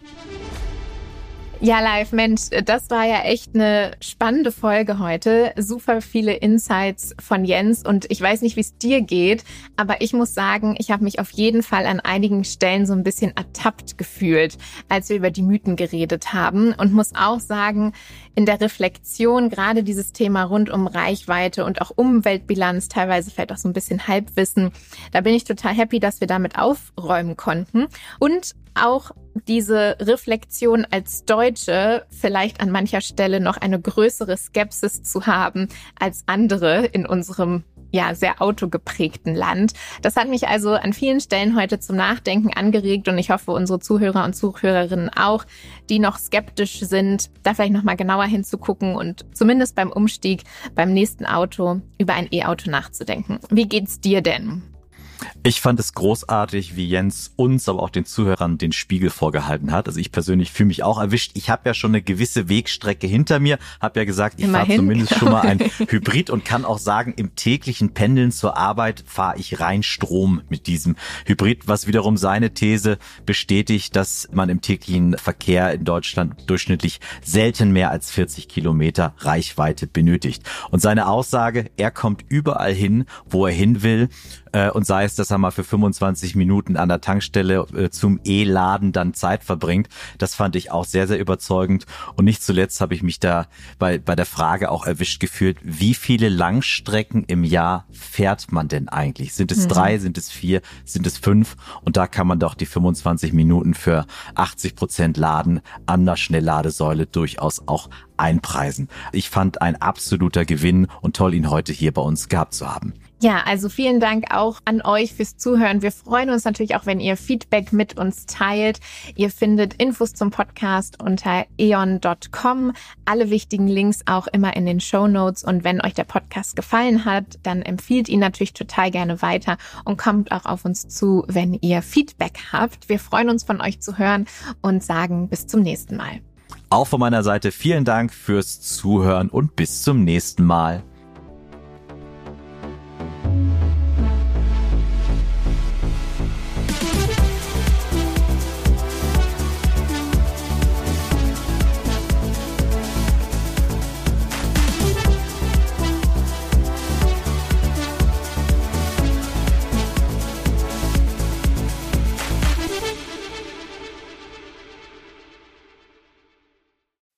Ja, live, Mensch, das war ja echt eine spannende Folge heute. Super viele Insights von Jens und ich weiß nicht, wie es dir geht, aber ich muss sagen, ich habe mich auf jeden Fall an einigen Stellen so ein bisschen ertappt gefühlt, als wir über die Mythen geredet haben und muss auch sagen, in der Reflexion gerade dieses Thema rund um Reichweite und auch Umweltbilanz, teilweise vielleicht auch so ein bisschen Halbwissen, da bin ich total happy, dass wir damit aufräumen konnten und auch diese Reflexion als Deutsche vielleicht an mancher Stelle noch eine größere Skepsis zu haben als andere in unserem ja, sehr autogeprägten Land. Das hat mich also an vielen Stellen heute zum Nachdenken angeregt und ich hoffe, unsere Zuhörer und Zuhörerinnen auch, die noch skeptisch sind, da vielleicht nochmal genauer hinzugucken und zumindest beim Umstieg beim nächsten Auto über ein E-Auto nachzudenken. Wie geht's dir denn? Ich fand es großartig, wie Jens uns, aber auch den Zuhörern den Spiegel vorgehalten hat. Also ich persönlich fühle mich auch erwischt. Ich habe ja schon eine gewisse Wegstrecke hinter mir, habe ja gesagt, ich fahre zumindest schon mal ein Hybrid und kann auch sagen, im täglichen Pendeln zur Arbeit fahre ich rein Strom mit diesem Hybrid, was wiederum seine These bestätigt, dass man im täglichen Verkehr in Deutschland durchschnittlich selten mehr als 40 Kilometer Reichweite benötigt. Und seine Aussage, er kommt überall hin, wo er hin will äh, und sei es, dass er mal für 25 Minuten an der Tankstelle äh, zum E-Laden dann Zeit verbringt. Das fand ich auch sehr, sehr überzeugend. Und nicht zuletzt habe ich mich da bei, bei der Frage auch erwischt gefühlt, wie viele Langstrecken im Jahr fährt man denn eigentlich? Sind es mhm. drei, sind es vier, sind es fünf? Und da kann man doch die 25 Minuten für 80 Prozent Laden an der Schnellladesäule durchaus auch einpreisen. Ich fand ein absoluter Gewinn und toll, ihn heute hier bei uns gehabt zu haben. Ja, also vielen Dank auch an euch fürs Zuhören. Wir freuen uns natürlich auch, wenn ihr Feedback mit uns teilt. Ihr findet Infos zum Podcast unter eon.com. Alle wichtigen Links auch immer in den Show Notes. Und wenn euch der Podcast gefallen hat, dann empfiehlt ihn natürlich total gerne weiter und kommt auch auf uns zu, wenn ihr Feedback habt. Wir freuen uns von euch zu hören und sagen bis zum nächsten Mal. Auch von meiner Seite vielen Dank fürs Zuhören und bis zum nächsten Mal.